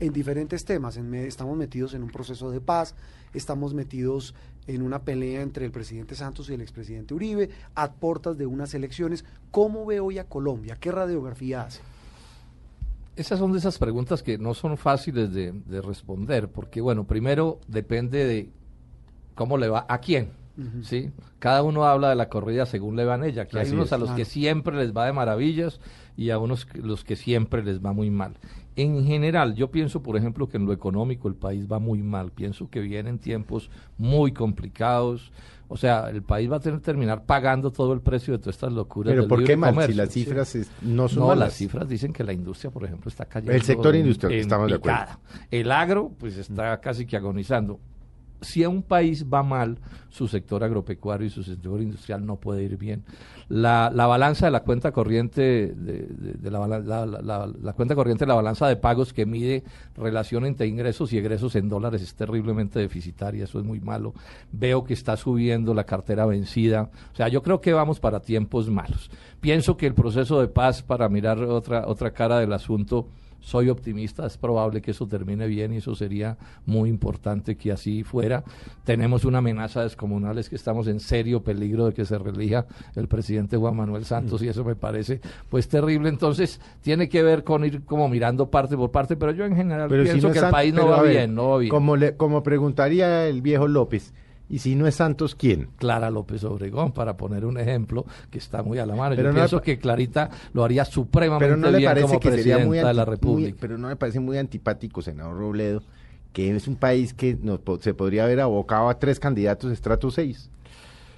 En diferentes temas. estamos metidos en un proceso de paz, estamos metidos en una pelea entre el presidente Santos y el expresidente Uribe, a portas de unas elecciones. ¿Cómo ve hoy a Colombia? ¿Qué radiografía hace? Esas son de esas preguntas que no son fáciles de, responder, porque bueno, primero depende de cómo le va a quién. ¿sí? Cada uno habla de la corrida según le van ella, que hay unos a los que siempre les va de maravillas y a unos los que siempre les va muy mal. En general, yo pienso, por ejemplo, que en lo económico el país va muy mal. Pienso que vienen tiempos muy complicados. O sea, el país va a tener que terminar pagando todo el precio de todas estas locuras. Pero ¿por qué mal? si las cifras no son No, las cifras dicen que la industria, por ejemplo, está cayendo. El sector industrial, estamos de acuerdo. El agro, pues está casi que agonizando si a un país va mal, su sector agropecuario y su sector industrial no puede ir bien. La, la balanza de la cuenta corriente de, la, la, cuenta corriente la balanza de pagos que mide relación entre ingresos y egresos en dólares es terriblemente deficitaria, eso es muy malo. Veo que está subiendo la cartera vencida. O sea, yo creo que vamos para tiempos malos. Pienso que el proceso de paz para mirar otra otra cara del asunto soy optimista, es probable que eso termine bien y eso sería muy importante que así fuera. Tenemos una amenaza descomunal, es que estamos en serio peligro de que se relija el presidente Juan Manuel Santos y eso me parece pues terrible. Entonces tiene que ver con ir como mirando parte por parte, pero yo en general pienso que el país no va bien, no va bien. Como, le, como preguntaría el viejo López, y si no es Santos, ¿quién? Clara López Obregón, para poner un ejemplo que está muy a la mano. Pero Yo pienso que Clarita lo haría supremamente pero no le parece que sería muy de la República. pero no me parece muy antipático, senador Robledo, que es un país que no, se podría haber abocado a tres candidatos estrato 6.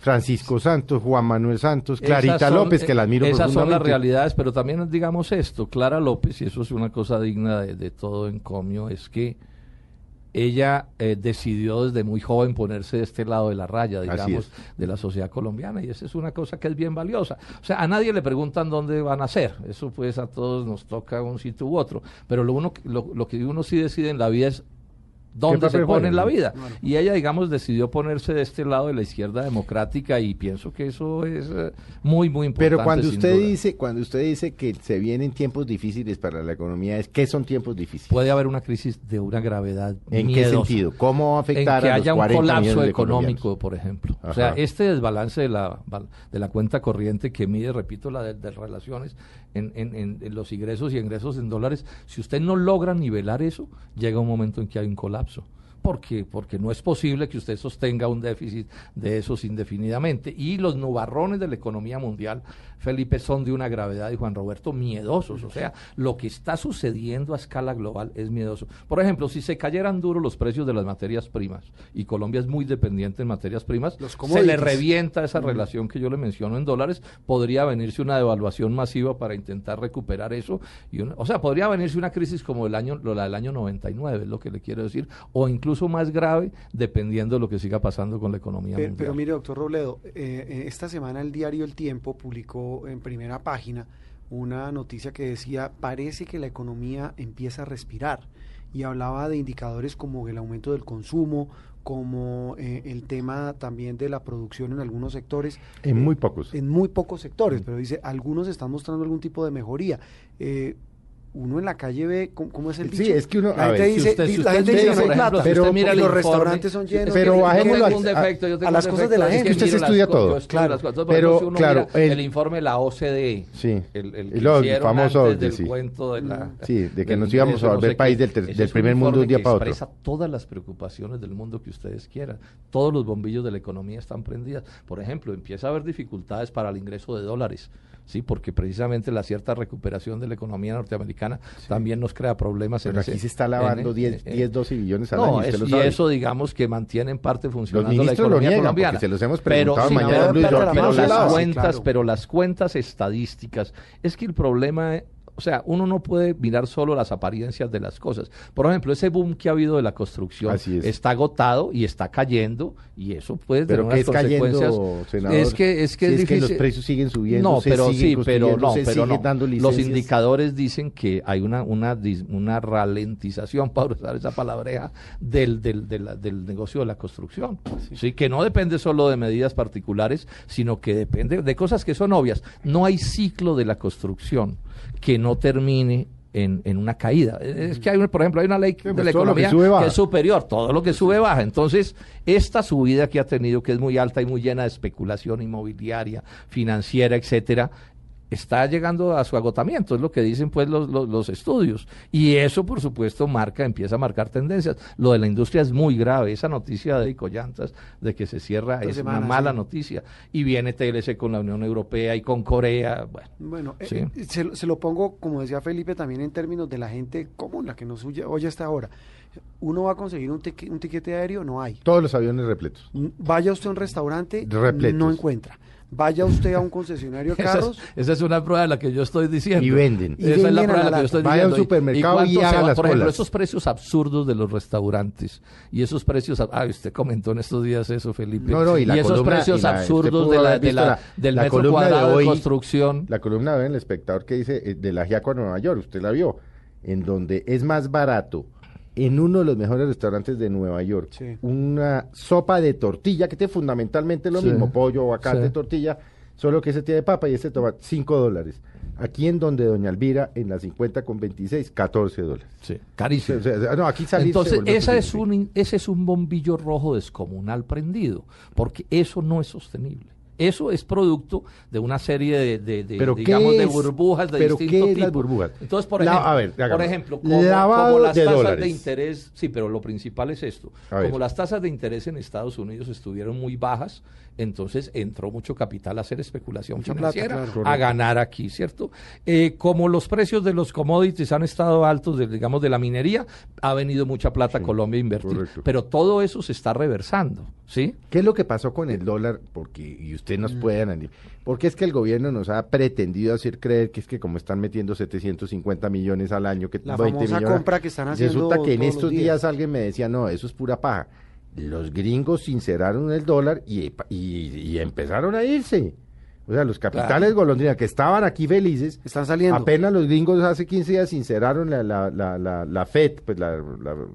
Francisco Santos, Juan Manuel Santos, Clarita López, que la admiro Esas son las realidades, pero también digamos esto, Clara López, y eso es una cosa digna de, de todo encomio, es que ella eh, decidió desde muy joven ponerse de este lado de la raya, digamos, de la sociedad colombiana, y esa es una cosa que es bien valiosa. O sea, a nadie le preguntan dónde van a ser, eso pues a todos nos toca un sitio u otro, pero lo, uno, lo que uno sí decide en la vida es dónde se pone en la vida. Y ella, digamos, decidió ponerse de este lado de la izquierda democrática y pienso que eso es eh, muy, muy importante. Pero cuando usted dice, cuando usted dice que se vienen tiempos difíciles para la economía, es ¿qué son tiempos difíciles? Puede haber una crisis de una gravedad. ¿En qué sentido? ¿Cómo afectar en que haya un colapso económico, por ejemplo? O sea, este desbalance de la, de la cuenta corriente que mide, repito, la de, relaciones en, en, en los ingresos y ingresos en dólares, si usted no logra nivelar eso, llega un momento en que hay un colapso porque, porque no es posible que usted sostenga un déficit de esos indefinidamente. Y los nubarrones de la economía mundial, Felipe, son de una gravedad, y Juan Roberto, miedosos. O sea, lo que está sucediendo a escala global es miedoso. Por ejemplo, si se cayeran duro los precios de las materias primas, y Colombia es muy dependiente en materias primas, se le revienta esa relación que yo le menciono en dólares, podría venirse una devaluación masiva para intentar recuperar eso. Y o sea, podría venirse una crisis como el año, la del año 99, es lo que le quiero decir, o incluso más grave, dependiendo de lo que siga pasando con la economía pero, mundial. Pero mire, doctor Robledo, eh, eh, esta semana el diario El Tiempo publicó en primera página una noticia que decía, parece que la economía empieza a respirar y hablaba de indicadores como el aumento del consumo, como eh, el tema también de la producción en algunos sectores. En muy pocos. En muy pocos sectores, pero dice, algunos están mostrando algún tipo de mejoría. Eh, uno en la calle ve cómo, es el dicho. Sí, es que uno la gente dice, la gente dice no hay plata, pero mira los restaurantes son llenos. Pero bajémoslo a, a, las cosas de la gente. Es que usted se estudia todo. Claro, pero claro, el, informe de la OCDE, sí, el, el, famoso antes del cuento de la sí, de que nos íbamos a volver país del, del primer mundo un día para otro. Expresa todas las preocupaciones del mundo que ustedes quieran. Todos los bombillos de la economía están prendidas. Por ejemplo, empieza a haber dificultades para el ingreso de dólares sí, porque precisamente la cierta recuperación de la economía norteamericana también nos crea problemas. Pero aquí se está lavando 10, 10, 12 billones al no, año. y eso, digamos, que mantiene en parte funcionando la economía colombiana. Se los hemos preguntado pero, mañana, pero, las cuentas, pero las cuentas estadísticas, es que el problema sea, uno no puede mirar solo las apariencias de las cosas. Por ejemplo, ese boom que ha habido de la construcción está agotado y está cayendo y eso puede tener unas consecuencias. es que es que, es, que los precios siguen subiendo. No, pero sí, pero no, pero no. Los indicadores dicen que hay una una una ralentización, para usar esa palabreja, del del, del negocio de la construcción. Sí, que no depende solo de medidas particulares, sino que depende de cosas que son obvias. No hay ciclo de la construcción que no termine en, en, una caída. Es que hay, por ejemplo, hay una ley de pues la economía que, es superior, todo lo que sube baja. Entonces, esta subida que ha tenido, que es muy alta y muy llena de especulación inmobiliaria, financiera, etcétera, está llegando a su agotamiento, es lo que dicen pues los, los, estudios. Y eso, por supuesto, marca, empieza a marcar tendencias. Lo de la industria es muy grave. Esa noticia de Icoyantas de que se cierra es una mala noticia. Y viene TLC con la Unión Europea y con Corea. Bueno, eh, eh, se, lo pongo, como decía Felipe, también en términos de la gente común, la que nos oye hasta ahora. ¿Uno va a conseguir un, un tiquete aéreo? No hay. Todos los aviones repletos. Vaya usted a un restaurante, no encuentra. Vaya usted a un concesionario de carros. Esa es, una prueba de la que yo estoy diciendo. Y venden. esa es la prueba de la que yo estoy Vaya diciendo. Vaya a un supermercado y, haga las Por ejemplo, esos precios absurdos de los restaurantes y esos precios. Ah, usted comentó en estos días eso, Felipe. No, no, y, esos precios absurdos de la, de la, del metro cuadrado de, construcción. La columna de El Espectador que dice eh, de la Giaco a Nueva York, usted la vio, en donde es más barato en uno de los mejores restaurantes de Nueva York una sopa de tortilla, que tiene fundamentalmente lo mismo, pollo, aguacate, tortilla, solo que ese tiene papa y este toma 5 dólares. Aquí en donde Doña Elvira, en la 50 con 26, 14 dólares. Sí, carísimo. no, aquí Entonces, esa es un, ese es un bombillo rojo descomunal prendido, porque eso no es sostenible. Eso es producto de una serie de, de, digamos, de burbujas de ¿pero distinto qué tipo. Es burbujas? Entonces, por ejemplo, por ejemplo como, las tasas de interés, sí, pero lo principal es esto. como las tasas de interés en Estados Unidos estuvieron muy bajas, entonces entró mucho capital a hacer especulación financiera, a ganar aquí, ¿cierto? Eh, como los precios de los commodities han estado altos, digamos, de la minería, ha venido mucha plata a Colombia a invertir. Pero todo eso se está reversando, ¿sí? ¿Qué es lo que pasó con el dólar? Porque, y usted nos mm. puede analizar, porque es que el gobierno nos ha pretendido hacer creer que es que como están metiendo 750 millones al año, que la 20 millones, compra que están haciendo resulta que en estos días alguien me decía, no, eso es pura paja los gringos sinceraron el dólar y, y, empezaron a irse. O sea, los capitales golondrina que estaban aquí felices, están saliendo. Apenas los gringos hace 15 días sinceraron la, la, la, la, FED, pues la,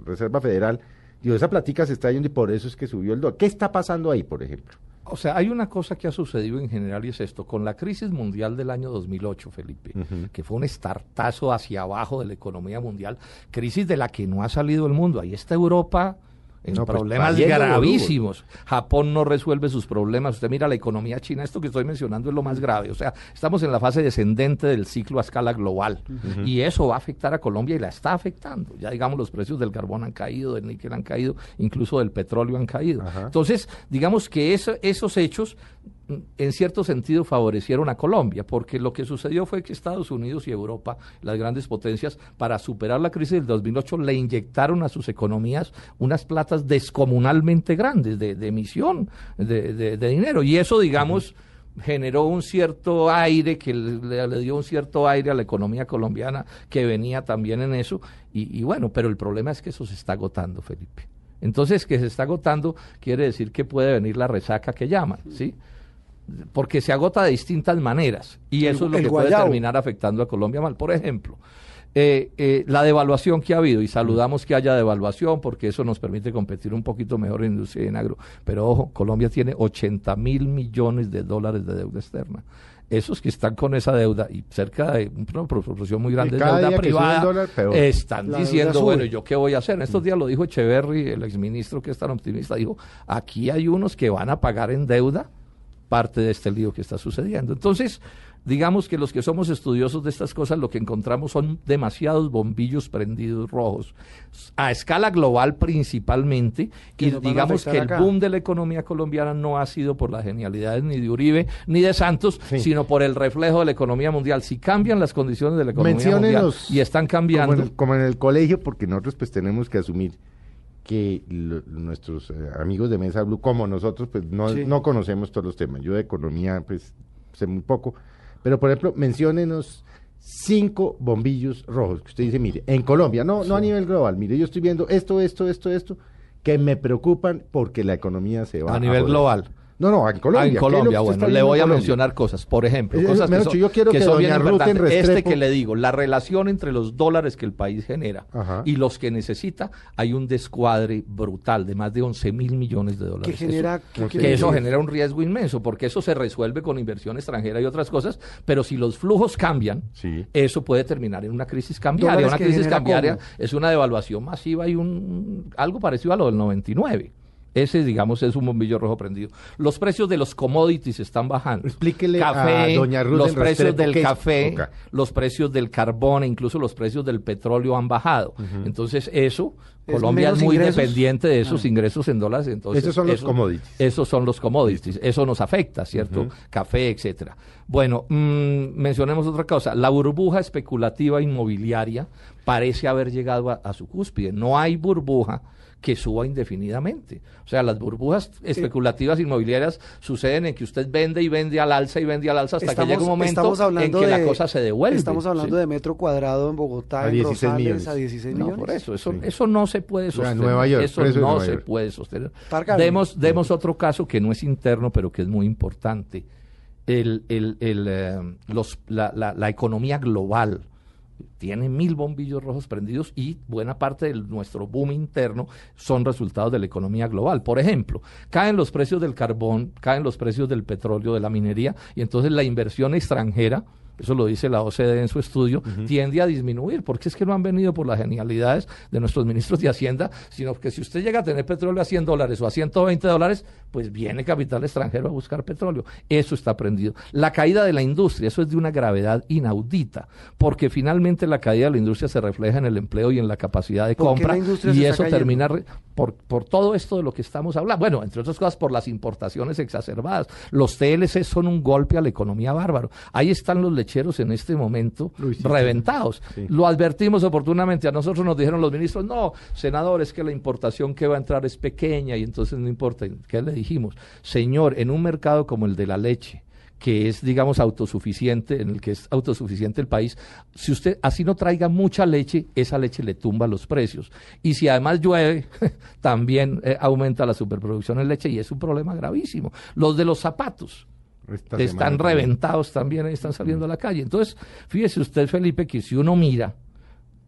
Reserva Federal. Digo, esa platica se está yendo y por eso es que subió el dólar. ¿Qué está pasando ahí, por ejemplo? O sea, hay una cosa que ha sucedido en general y es esto. Con la crisis mundial del año 2008, Felipe, que fue un estartazo hacia abajo de la economía mundial, crisis de la que no ha salido el mundo. Ahí está Europa en pues, problemas gravísimos. Japón no resuelve sus problemas. Usted mira la economía china, esto que estoy mencionando es lo más grave. O sea, estamos en la fase descendente del ciclo a escala global. Y eso va a afectar a Colombia y la está afectando. Ya digamos, los precios del carbón han caído, del níquel han caído, incluso del petróleo han caído. Entonces, digamos que esos hechos en cierto sentido favorecieron a Colombia, porque lo que sucedió fue que Estados Unidos y Europa, las grandes potencias, para superar la crisis del 2008, le inyectaron a sus economías unas platas descomunalmente grandes de, emisión de, dinero. Y eso, digamos, generó un cierto aire, que le, dio un cierto aire a la economía colombiana que venía también en eso. Y, y bueno, pero el problema es que eso se está agotando, Felipe. Entonces, que se está agotando quiere decir que puede venir la resaca que llaman, ¿sí? Porque se agota de distintas maneras y eso es lo que puede terminar afectando a Colombia mal. Por ejemplo, eh, eh, la devaluación que ha habido, y saludamos que haya devaluación porque eso nos permite competir un poquito mejor en industria y en agro, pero ojo, Colombia tiene 80 mil millones de dólares de deuda externa. Esos que están con esa deuda y cerca de una proporción muy grande de deuda privada están diciendo, bueno, ¿yo qué voy a hacer? En estos días lo dijo Echeverry, el exministro que es tan optimista, dijo, aquí hay unos que van a pagar en deuda parte de este lío que está sucediendo. Entonces, digamos que los que somos estudiosos de estas cosas lo que encontramos son demasiados bombillos prendidos rojos, a escala global principalmente, y digamos que el boom de la economía colombiana no ha sido por las genialidades ni de Uribe ni de Santos, sino por el reflejo de la economía mundial. Si cambian las condiciones de la economía mundial y están cambiando... Como en, el, colegio, porque nosotros pues tenemos que asumir que nuestros eh, amigos de Mesa Blue, como nosotros, pues no, no conocemos todos los temas. Yo de economía, pues sé muy poco. Pero, por ejemplo, menciónenos cinco bombillos rojos que usted dice, mire, en Colombia, no, no a nivel global, mire, yo estoy viendo esto, esto, esto, esto, que me preocupan porque la economía se va a, a nivel global. No, no, en Colombia. Ah, en Colombia, bueno, le voy a mencionar cosas. Por ejemplo, cosas que son, yo quiero que, son bien importantes. Este que le digo, la relación entre los dólares que el país genera y los que necesita, hay un descuadre brutal de más de 11 mil millones de dólares. Que genera, que eso genera un riesgo inmenso, porque eso se resuelve con inversión extranjera y otras cosas, pero si los flujos cambian, eso puede terminar en una crisis cambiaria. Una crisis cambiaria es una devaluación masiva y un algo parecido a lo del 99. Ese, digamos, es un bombillo rojo prendido. Los precios de los commodities están bajando. Explíquele a doña Ruth los precios del café, los precios del carbón e incluso los precios del petróleo han bajado. Entonces, eso, Colombia es muy dependiente de esos ah. ingresos en dólares. Entonces, esos son los commodities. Esos son los commodities. Eso nos afecta, ¿cierto? Café, etcétera. Bueno, mm, mencionemos otra cosa. La burbuja especulativa inmobiliaria parece haber llegado a su cúspide. No hay burbuja que suba indefinidamente. O sea, las burbujas especulativas inmobiliarias suceden en que usted vende y vende al alza y vende al alza hasta que llega un momento en que la cosa se devuelve. Estamos hablando de metro cuadrado en Bogotá, a en 16 millones. a 16 millones. No, por eso, eso, eso no se puede sostener. Nueva York, eso no se puede sostener. Demos, demos otro caso que no es interno, pero que es muy importante. El, el, el, eh, los, la, la, la economía global tiene mil bombillos rojos prendidos y buena parte de nuestro boom interno son resultados de la economía global. Por ejemplo, caen los precios del carbón, caen los precios del petróleo, de la minería, y entonces la inversión extranjera eso lo dice la OCDE en su estudio, tiende a disminuir, porque es que no han venido por las genialidades de nuestros ministros de Hacienda, sino que si usted llega a tener petróleo a 100 dólares o a 120 dólares, pues viene capital extranjero a buscar petróleo. Eso está prendido. La caída de la industria, eso es de una gravedad inaudita, porque finalmente la caída de la industria se refleja en el empleo y en la capacidad de compra, y eso termina por, por todo esto de lo que estamos hablando. Bueno, entre otras cosas, por las importaciones exacerbadas. Los TLC son un golpe a la economía bárbaro. Ahí están los en este momento reventados. Lo advertimos oportunamente, a nosotros nos dijeron los ministros, no, senador, es que la importación que va a entrar es pequeña y entonces no importa. ¿Qué le dijimos? Señor, en un mercado como el de la leche, que es, digamos, autosuficiente, en el que es autosuficiente el país, si usted así no traiga mucha leche, esa leche le tumba los precios. Y si además llueve, también eh, aumenta la superproducción en leche y es un problema gravísimo. Los de los zapatos están reventados también, están saliendo a la calle. Entonces, fíjese usted, Felipe, que si uno mira,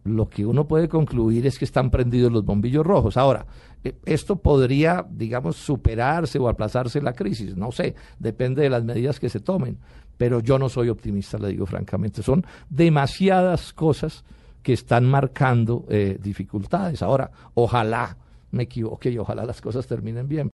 lo que uno puede concluir es que están prendidos los bombillos rojos. Ahora, eh, esto podría, digamos, superarse o aplazarse la crisis, no sé, depende de las medidas que se tomen, pero yo no soy optimista, le digo francamente, son demasiadas cosas que están marcando eh, dificultades. Ahora, ojalá me equivoque y ojalá las cosas terminen bien.